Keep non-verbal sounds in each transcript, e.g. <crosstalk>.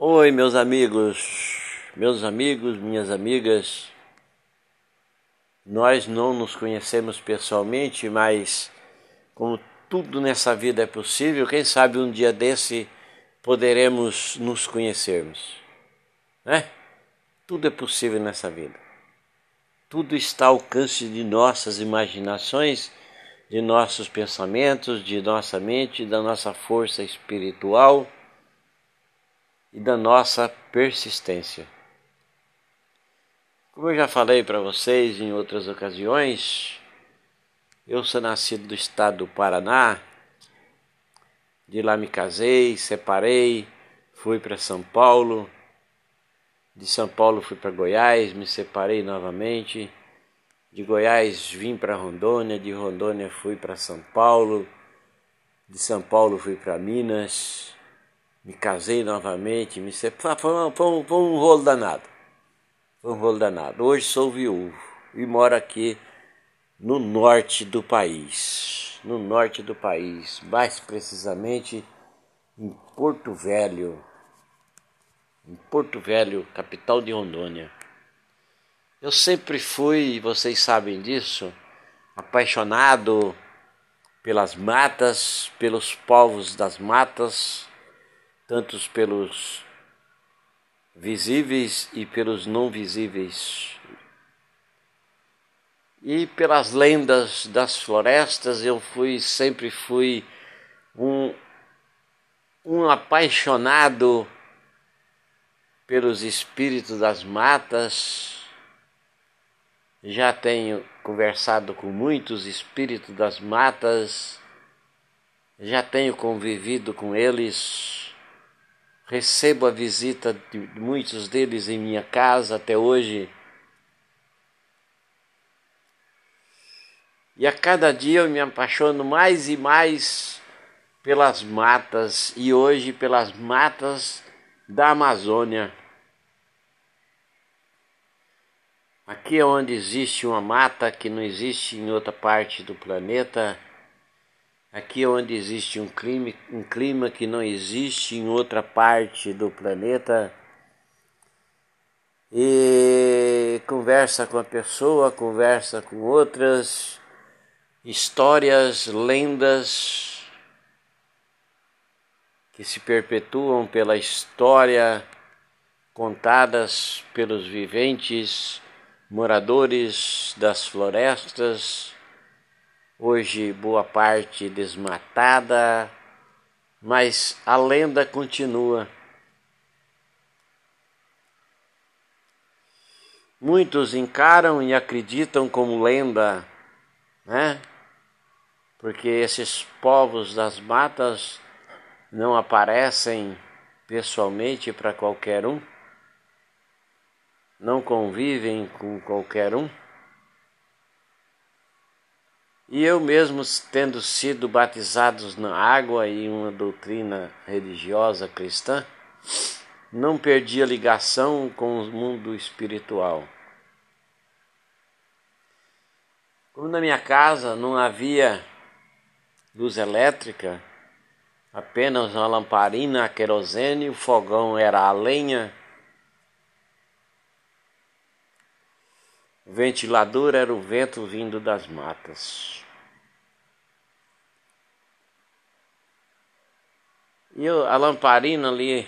Oi, meus amigos, meus amigos, minhas amigas. Nós não nos conhecemos pessoalmente, mas como tudo nessa vida é possível, quem sabe um dia desse poderemos nos conhecermos, né? Tudo é possível nessa vida. Tudo está ao alcance de nossas imaginações, de nossos pensamentos, de nossa mente, da nossa força espiritual e da nossa persistência. Como eu já falei para vocês em outras ocasiões, eu sou nascido do estado do Paraná, de lá me casei, separei, fui para São Paulo, de São Paulo fui para Goiás, me separei novamente, de Goiás vim para Rondônia, de Rondônia fui para São Paulo, de São Paulo fui para Minas, me casei novamente, me separei. Foi, um, foi, foi um rolo danado. Foi um rolo danado. Hoje sou viúvo e moro aqui no norte do país. No norte do país, mais precisamente em Porto Velho. Em Porto Velho, capital de Rondônia. Eu sempre fui, vocês sabem disso, apaixonado pelas matas, pelos povos das matas tantos pelos visíveis e pelos não visíveis. E pelas lendas das florestas, eu fui sempre fui um, um apaixonado pelos espíritos das matas. Já tenho conversado com muitos espíritos das matas, já tenho convivido com eles recebo a visita de muitos deles em minha casa até hoje. E a cada dia eu me apaixono mais e mais pelas matas e hoje pelas matas da Amazônia. Aqui é onde existe uma mata que não existe em outra parte do planeta Aqui é onde existe um clima, um clima que não existe em outra parte do planeta. E conversa com a pessoa, conversa com outras, histórias, lendas que se perpetuam pela história contadas pelos viventes, moradores das florestas hoje boa parte desmatada, mas a lenda continua. Muitos encaram e acreditam como lenda, né? Porque esses povos das matas não aparecem pessoalmente para qualquer um, não convivem com qualquer um. E eu mesmo, tendo sido batizados na água e uma doutrina religiosa cristã, não perdi a ligação com o mundo espiritual. Como na minha casa não havia luz elétrica, apenas uma lamparina a querosene, o fogão era a lenha, ventilador era o vento vindo das matas. E a lamparina ali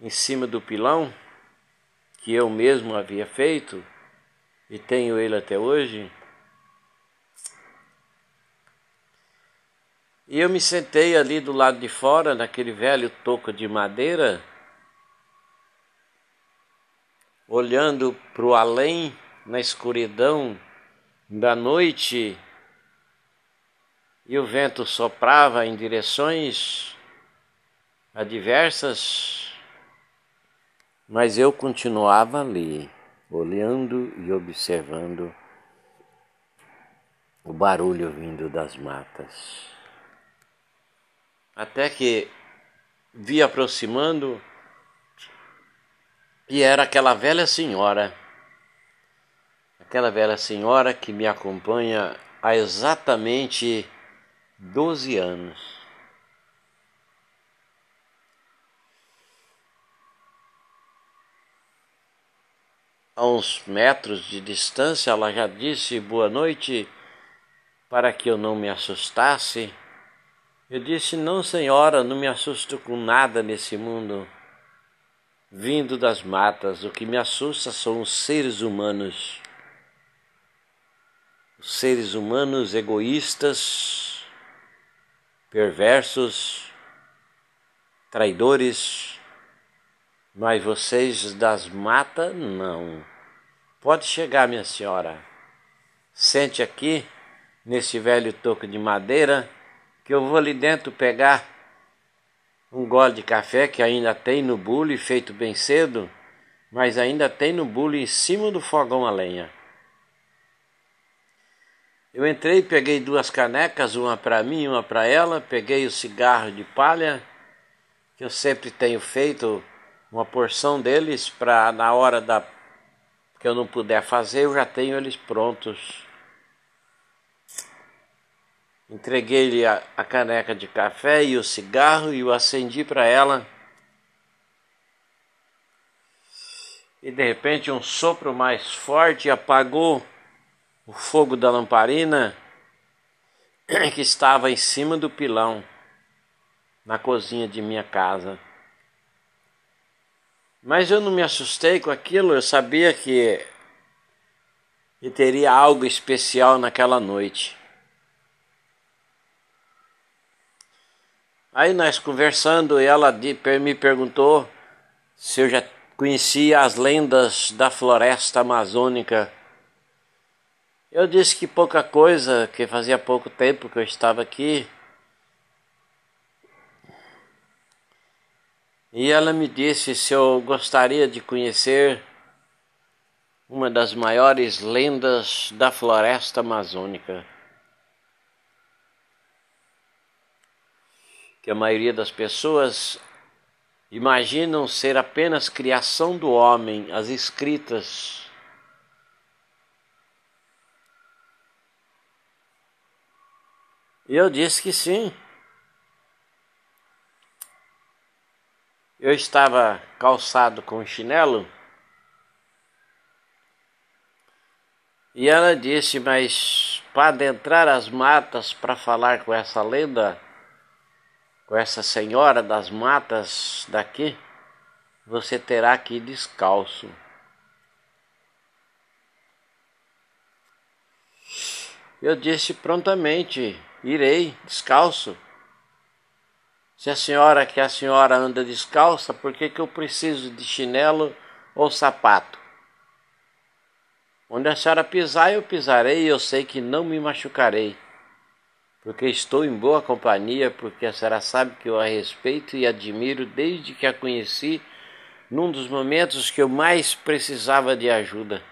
em cima do pilão, que eu mesmo havia feito, e tenho ele até hoje. E eu me sentei ali do lado de fora, naquele velho toco de madeira, olhando para o além, na escuridão da noite e o vento soprava em direções adversas, mas eu continuava ali, olhando e observando o barulho vindo das matas. Até que vi aproximando e era aquela velha senhora, aquela velha senhora que me acompanha há exatamente 12 anos. A uns metros de distância, ela já disse boa noite para que eu não me assustasse. Eu disse: Não, senhora, não me assusto com nada nesse mundo. Vindo das matas, o que me assusta são os seres humanos. Os seres humanos egoístas, perversos, traidores, mas vocês das matas, não. Pode chegar, minha senhora. Sente aqui, nesse velho toco de madeira, que eu vou ali dentro pegar um gole de café que ainda tem no bule, feito bem cedo, mas ainda tem no bule em cima do fogão a lenha. Eu entrei, peguei duas canecas, uma para mim, uma para ela, peguei o cigarro de palha, que eu sempre tenho feito uma porção deles para na hora da que eu não puder fazer, eu já tenho eles prontos. Entreguei-lhe a, a, caneca de café e o cigarro e o acendi para ela. E de repente um sopro mais forte apagou o fogo da lamparina que estava em cima do pilão na cozinha de minha casa. Mas eu não me assustei com aquilo, eu sabia que, que teria algo especial naquela noite. Aí nós conversando, ela me perguntou se eu já conhecia as lendas da floresta amazônica. Eu disse que pouca coisa, que fazia pouco tempo que eu estava aqui. E ela me disse se eu gostaria de conhecer uma das maiores lendas da floresta amazônica. Que a maioria das pessoas imaginam ser apenas criação do homem, as escritas. E eu disse que sim. Eu estava calçado com chinelo. E ela disse, mas para adentrar as matas para falar com essa lenda, com essa senhora das matas daqui, você terá que ir descalço. Eu disse prontamente: irei descalço. Se a senhora que a senhora anda descalça, por que, que eu preciso de chinelo ou sapato? Onde a senhora pisar, eu pisarei e eu sei que não me machucarei porque estou em boa companhia, porque a senhora sabe que eu a respeito e admiro desde que a conheci num dos momentos que eu mais precisava de ajuda.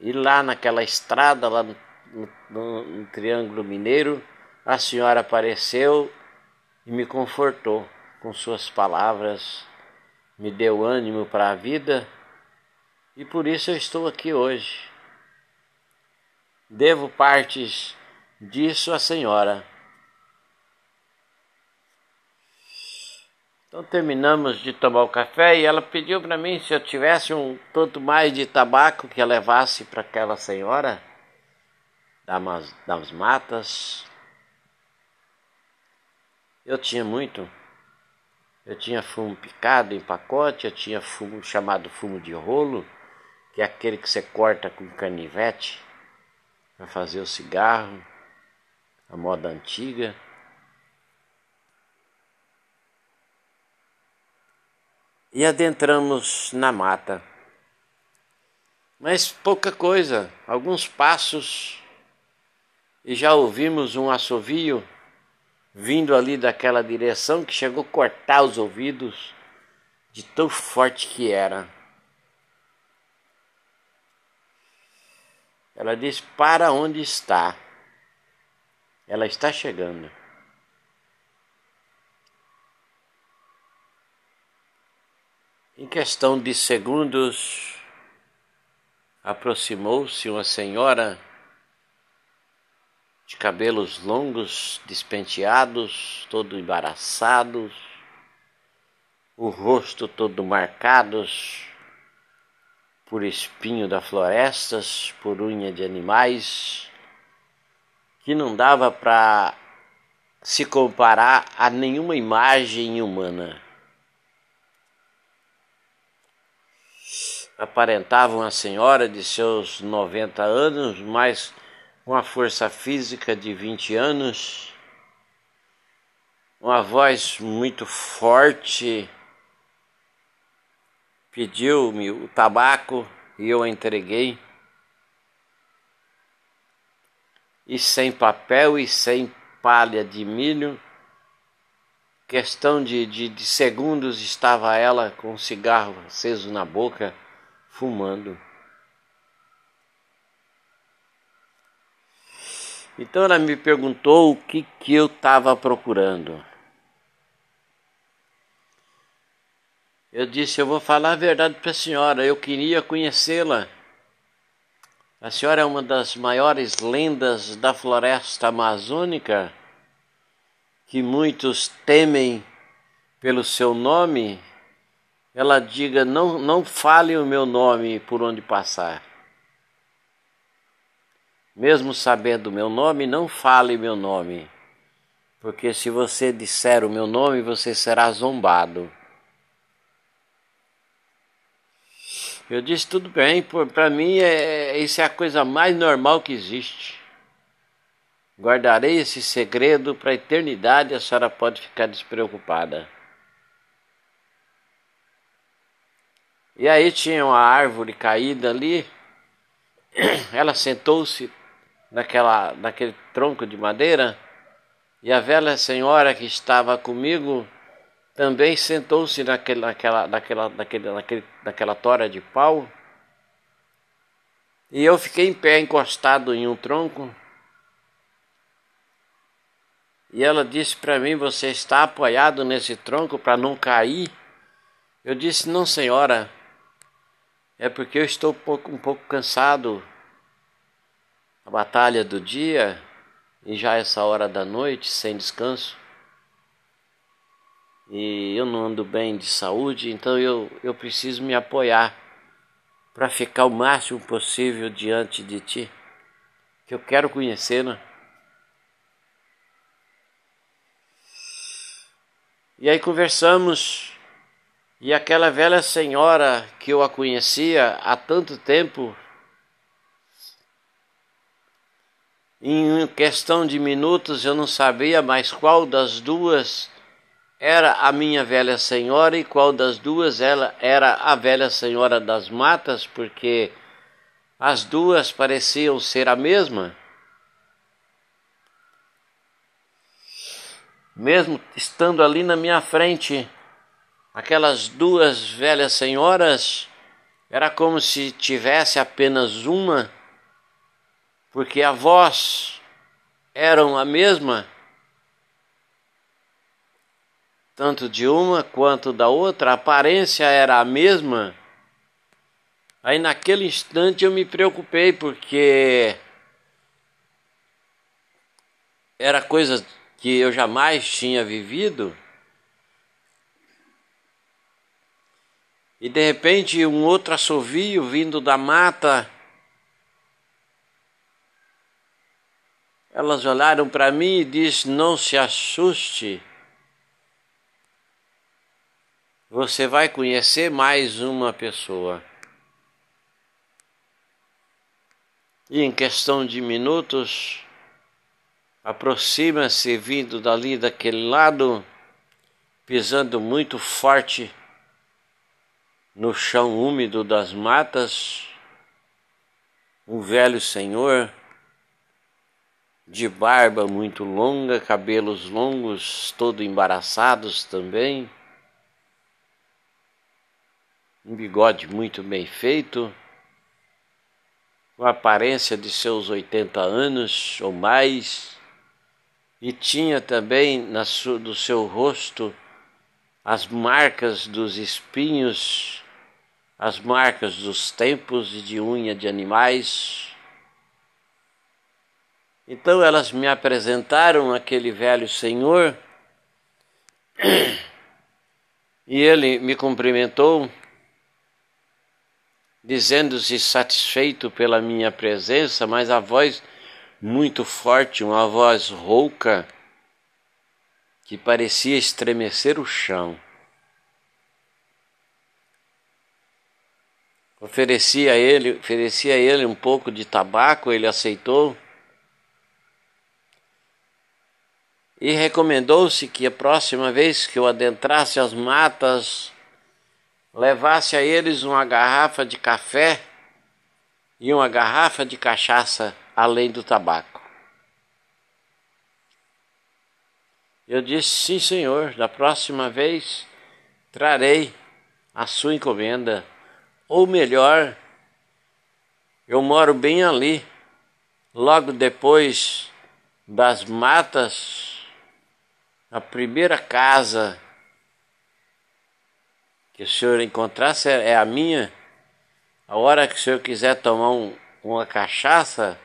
E lá naquela estrada, lá no, no, no Triângulo Mineiro, a senhora apareceu e me confortou com suas palavras, me deu ânimo para a vida e por isso eu estou aqui hoje. Devo partes Disse a senhora. Então terminamos de tomar o café e ela pediu para mim se eu tivesse um tanto mais de tabaco que eu levasse para aquela senhora das, das matas. Eu tinha muito. Eu tinha fumo picado em pacote, eu tinha fumo chamado fumo de rolo, que é aquele que você corta com canivete para fazer o cigarro a moda antiga. E adentramos na mata. Mas pouca coisa, alguns passos, e já ouvimos um assovio vindo ali daquela direção que chegou a cortar os ouvidos de tão forte que era. Ela disse: Para onde está? Ela está chegando. Em questão de segundos, aproximou-se uma senhora de cabelos longos, despenteados, todo embaraçados, o rosto todo marcados por espinho da florestas, por unha de animais, que não dava para se comparar a nenhuma imagem humana. Aparentava uma senhora de seus 90 anos, mas com a força física de 20 anos, uma voz muito forte, pediu-me o tabaco e eu entreguei. E sem papel e sem palha de milho, questão de, de, de segundos estava ela com um cigarro aceso na boca, fumando. Então ela me perguntou o que, que eu estava procurando. Eu disse: Eu vou falar a verdade para a senhora, eu queria conhecê-la. A senhora é uma das maiores lendas da floresta amazônica, que muitos temem pelo seu nome. Ela diga: Não, não fale o meu nome por onde passar. Mesmo sabendo o meu nome, não fale meu nome, porque se você disser o meu nome, você será zombado. Eu disse, tudo bem, para mim é, isso é a coisa mais normal que existe. Guardarei esse segredo para a eternidade, a senhora pode ficar despreocupada. E aí tinha uma árvore caída ali, <clears throat> ela sentou-se naquela, naquele tronco de madeira, e a velha senhora que estava comigo também sentou-se naquela, naquela, naquele, naquele, naquela tora de pau e eu fiquei em pé, encostado em um tronco. E ela disse para mim: Você está apoiado nesse tronco para não cair? Eu disse: Não, senhora. É porque eu estou um pouco, um pouco cansado. A batalha do dia e já essa hora da noite, sem descanso e eu não ando bem de saúde, então eu, eu preciso me apoiar para ficar o máximo possível diante de ti, que eu quero conhecê-la. Né? E aí conversamos, e aquela velha senhora que eu a conhecia há tanto tempo, em questão de minutos eu não sabia mais qual das duas era a minha velha senhora e qual das duas ela era a velha senhora das matas, porque as duas pareciam ser a mesma. Mesmo estando ali na minha frente, aquelas duas velhas senhoras, era como se tivesse apenas uma, porque a voz eram a mesma tanto de uma quanto da outra, a aparência era a mesma. Aí naquele instante eu me preocupei porque era coisa que eu jamais tinha vivido. E de repente um outro assovio vindo da mata. Elas olharam para mim e disse: "Não se assuste". Você vai conhecer mais uma pessoa. E em questão de minutos, aproxima-se vindo dali daquele lado, pisando muito forte no chão úmido das matas, um velho senhor de barba muito longa, cabelos longos, todo embaraçados também um bigode muito bem feito, com a aparência de seus 80 anos ou mais, e tinha também na do seu rosto as marcas dos espinhos, as marcas dos tempos e de unha de animais. Então elas me apresentaram aquele velho senhor <coughs> e ele me cumprimentou dizendo-se satisfeito pela minha presença, mas a voz muito forte, uma voz rouca, que parecia estremecer o chão. Oferecia a ele, oferecia a ele um pouco de tabaco, ele aceitou. E recomendou-se que a próxima vez que eu adentrasse as matas, levasse a eles uma garrafa de café e uma garrafa de cachaça, além do tabaco. Eu disse: Sim, senhor, da próxima vez trarei a sua encomenda. Ou melhor, eu moro bem ali, logo depois das matas, a primeira casa que o senhor encontrasse é a minha. A hora que o senhor quiser tomar um, uma cachaça,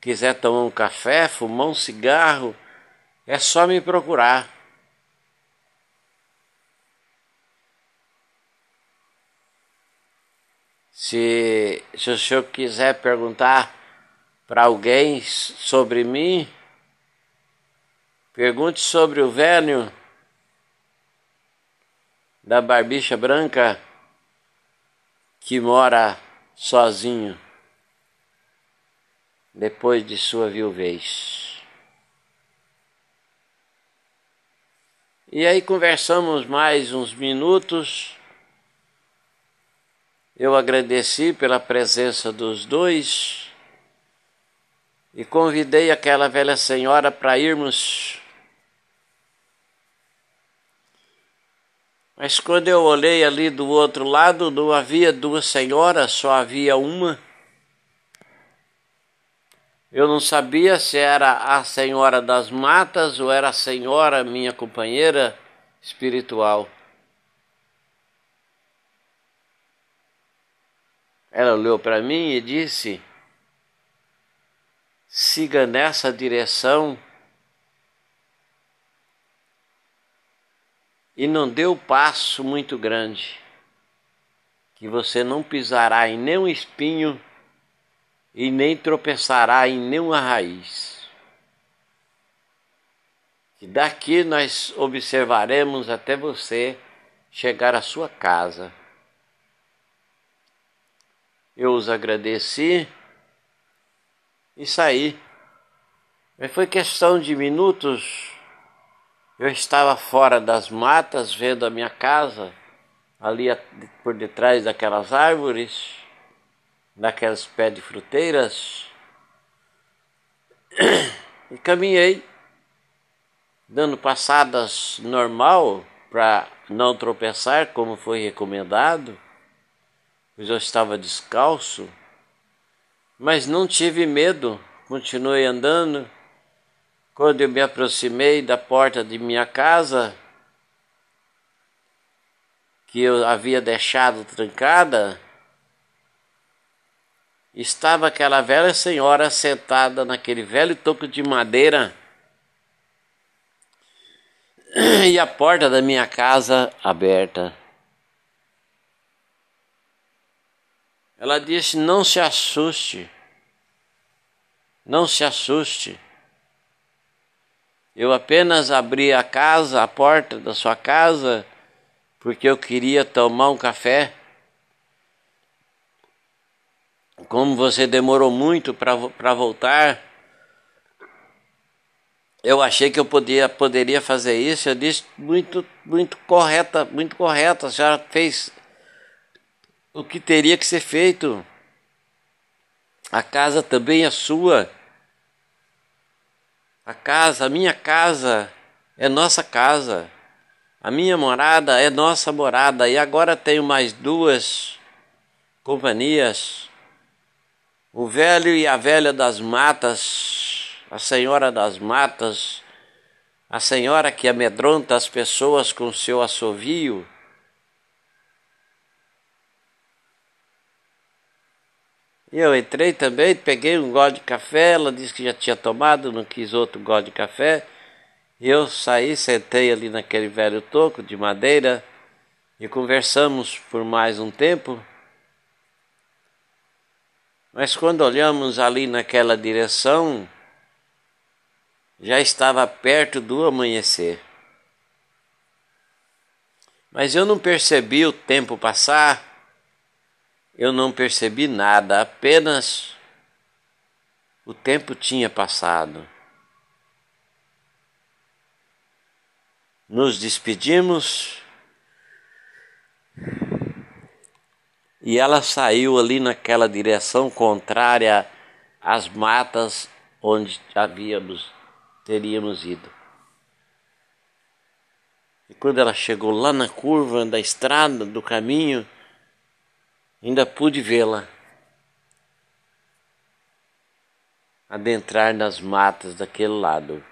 quiser tomar um café, fumar um cigarro, é só me procurar. Se, se o senhor quiser perguntar para alguém sobre mim, pergunte sobre o velho da barbicha branca que mora sozinho depois de sua viuvez. E aí conversamos mais uns minutos. Eu agradeci pela presença dos dois e convidei aquela velha senhora para irmos Mas quando eu olhei ali do outro lado, não havia duas senhoras, só havia uma. Eu não sabia se era a senhora das matas ou era a senhora, minha companheira espiritual. Ela olhou para mim e disse: siga nessa direção e não deu passo muito grande, que você não pisará em nenhum espinho e nem tropeçará em nenhuma raiz. Que daqui nós observaremos até você chegar à sua casa. Eu os agradeci e saí. Mas foi questão de minutos eu estava fora das matas, vendo a minha casa, ali por detrás daquelas árvores, daquelas pés de fruteiras, e caminhei, dando passadas normal para não tropeçar, como foi recomendado, pois eu estava descalço, mas não tive medo, continuei andando quando eu me aproximei da porta de minha casa, que eu havia deixado trancada, estava aquela velha senhora sentada naquele velho toco de madeira e a porta da minha casa aberta. Ela disse: Não se assuste, não se assuste. Eu apenas abri a casa, a porta da sua casa, porque eu queria tomar um café. Como você demorou muito para voltar, eu achei que eu podia, poderia fazer isso. Eu disse muito, muito correta, muito correta. A senhora fez o que teria que ser feito. A casa também é sua. A casa, a minha casa é nossa casa. A minha morada é nossa morada. E agora tenho mais duas companhias. O velho e a velha das matas, a senhora das matas, a senhora que amedronta as pessoas com seu assovio E eu entrei também, peguei um gole de café, ela disse que já tinha tomado, não quis outro gole de café. E eu saí, sentei ali naquele velho toco de madeira e conversamos por mais um tempo. Mas quando olhamos ali naquela direção, já estava perto do amanhecer. Mas eu não percebi o tempo passar, eu não percebi nada, apenas o tempo tinha passado. Nos despedimos e ela saiu ali naquela direção contrária às matas onde havíamos teríamos ido. E quando ela chegou lá na curva da estrada, do caminho, ainda pude vê-la adentrar nas matas daquele lado.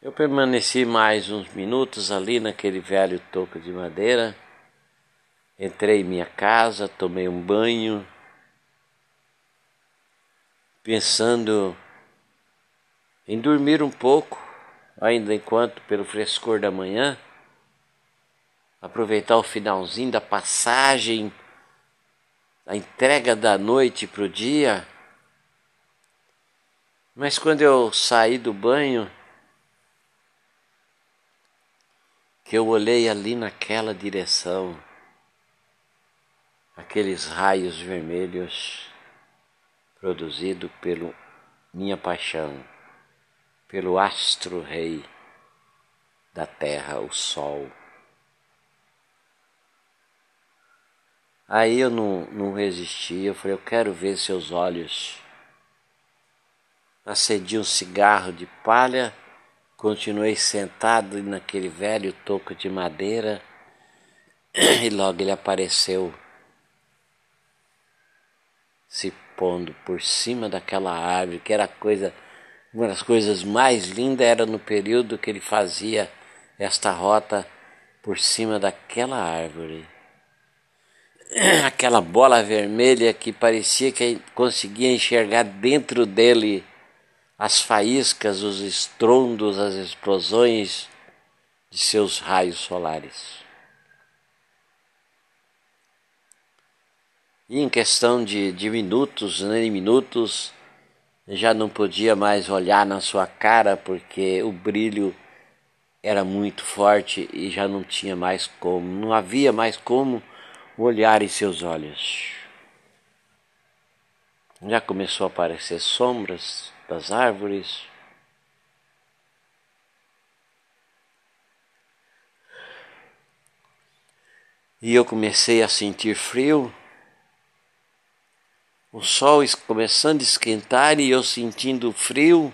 Eu permaneci mais uns minutos ali naquele velho toco de madeira. Entrei em minha casa, tomei um banho, pensando em dormir um pouco ainda enquanto pelo frescor da manhã, aproveitar o finalzinho da passagem, a entrega da noite para o dia. Mas quando eu saí do banho, que eu olhei ali naquela direção, aqueles raios vermelhos produzidos pelo minha paixão pelo astro-rei da terra, o sol. Aí eu não, não resisti, eu falei, eu quero ver seus olhos. Acendi um cigarro de palha, continuei sentado naquele velho toco de madeira <clears throat> e logo ele apareceu se pondo por cima daquela árvore, que era coisa uma das coisas mais lindas era no período que ele fazia esta rota por cima daquela árvore. <clears throat> Aquela bola vermelha que parecia que conseguia enxergar dentro dele as faíscas, os estrondos, as explosões de seus raios solares. E em questão de, de minutos, nem né, minutos, já não podia mais olhar na sua cara porque o brilho era muito forte e já não tinha mais como, não havia mais como olhar em seus olhos. Já começou a aparecer sombras das árvores. E eu comecei a sentir frio o sol começando a esquentar e eu sentindo frio,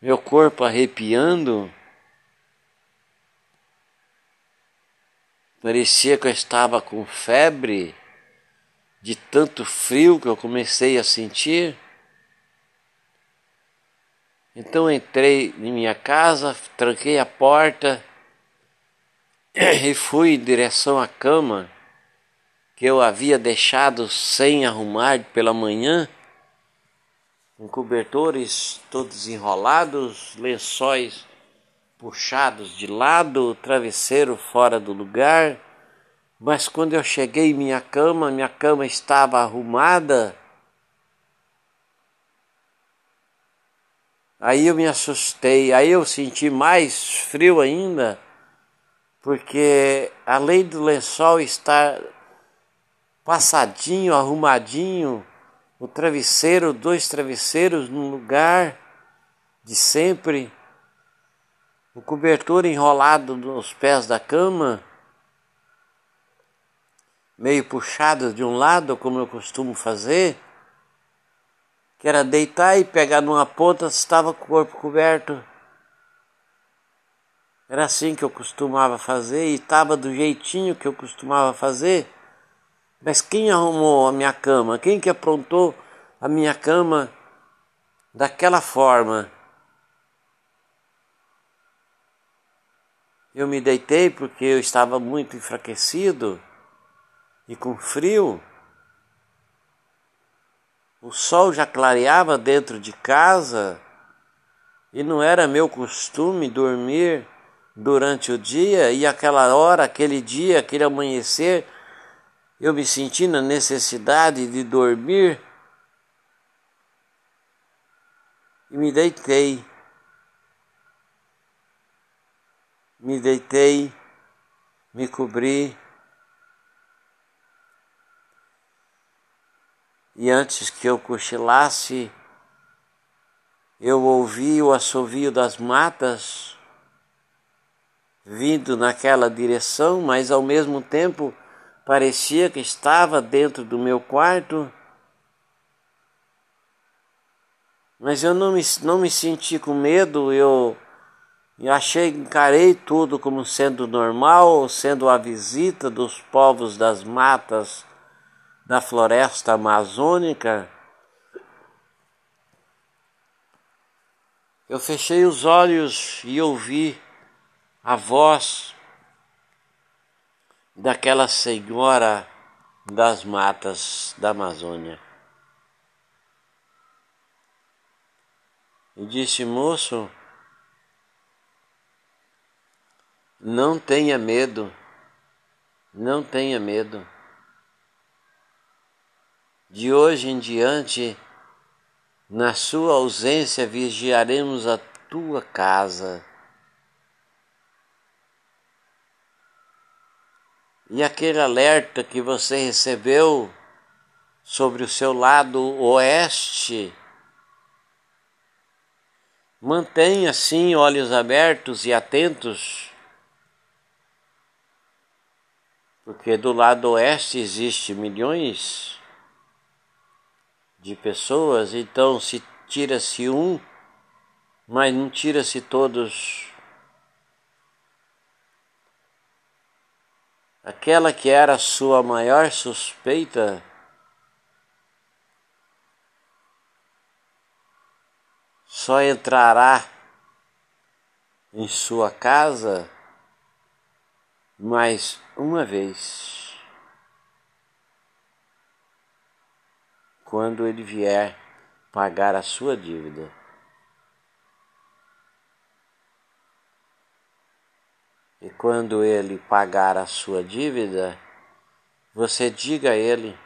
meu corpo arrepiando. Parecia que eu estava com febre de tanto frio que eu comecei a sentir. Então entrei em minha casa, tranquei a porta <clears throat> e fui em direção à cama que eu havia deixado sem arrumar pela manhã, com cobertores todos enrolados, lençóis puxados de lado, travesseiro fora do lugar. Mas quando eu cheguei em minha cama, minha cama estava arrumada. Aí eu me assustei, aí eu senti mais frio ainda, porque além do lençol estar passadinho, arrumadinho, o travesseiro, dois travesseiros no lugar de sempre, o cobertor enrolado nos pés da cama, meio puxado de um lado, como eu costumo fazer, que era deitar e pegar numa ponta estava com o corpo coberto. Era assim que eu costumava fazer e estava do jeitinho que eu costumava fazer. Mas quem arrumou a minha cama? Quem que aprontou a minha cama daquela forma? Eu me deitei porque eu estava muito enfraquecido e com frio. O sol já clareava dentro de casa e não era meu costume dormir durante o dia e aquela hora, aquele dia, aquele amanhecer eu me senti na necessidade de dormir e me deitei. Me deitei, me cobri. E antes que eu cochilasse, eu ouvi o assovio das matas vindo naquela direção, mas ao mesmo tempo parecia que estava dentro do meu quarto. Mas eu não me, não me senti com medo, eu, eu achei, encarei tudo como sendo normal, sendo a visita dos povos das matas da floresta amazônica. Eu fechei os olhos e ouvi a voz daquela senhora das matas da Amazônia. E disse: Moço, não tenha medo, não tenha medo. De hoje em diante, na sua ausência, vigiaremos a tua casa. E aquele alerta que você recebeu sobre o seu lado oeste, mantenha assim olhos abertos e atentos, porque do lado oeste existe milhões de pessoas, então se tira-se um, mas não tira-se todos. Aquela que era sua maior suspeita, só entrará em sua casa mais uma vez, quando ele vier pagar a sua dívida. E quando ele pagar a sua dívida, você diga a ele: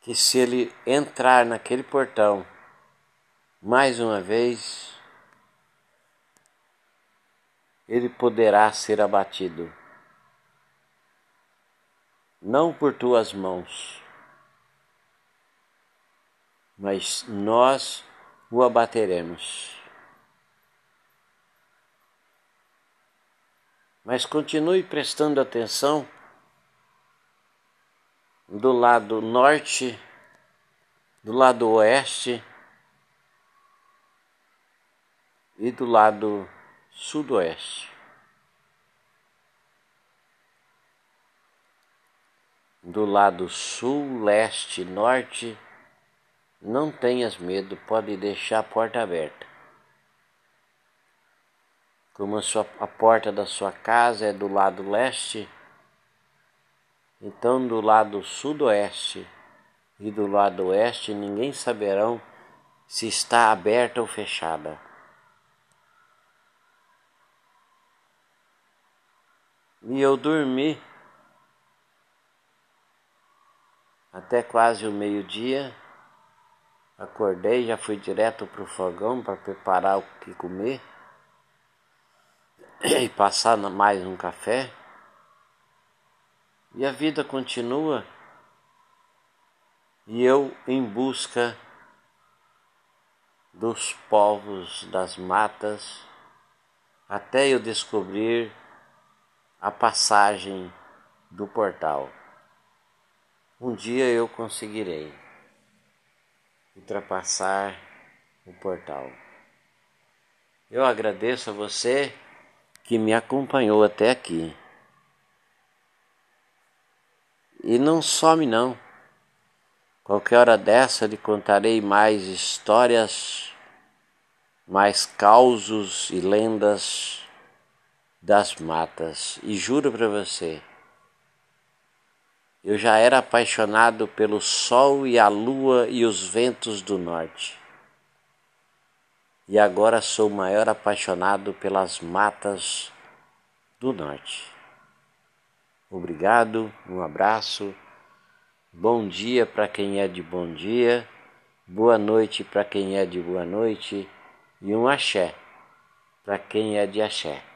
que se ele entrar naquele portão mais uma vez, ele poderá ser abatido, não por tuas mãos, mas nós o abateremos. Mas continue prestando atenção do lado norte, do lado oeste e do lado sudoeste. Do lado sul, leste, norte não tenhas medo, pode deixar a porta aberta. Como a, sua, a porta da sua casa é do lado leste, então do lado sudoeste e do lado oeste ninguém saberão se está aberta ou fechada. E eu dormi até quase o meio-dia. Acordei, já fui direto para o fogão para preparar o que comer <coughs> e passar mais um café. E a vida continua e eu em busca dos povos das matas até eu descobrir a passagem do portal. Um dia eu conseguirei ultrapassar o portal. Eu agradeço a você que me acompanhou até aqui. E não some não. Qualquer hora dessa lhe contarei mais histórias, mais causos e lendas das matas. E juro para você, eu já era apaixonado pelo sol e a lua e os ventos do norte. E agora sou o maior apaixonado pelas matas do Norte. Obrigado, um abraço, bom dia para quem é de bom dia, boa noite para quem é de boa noite e um axé para quem é de axé.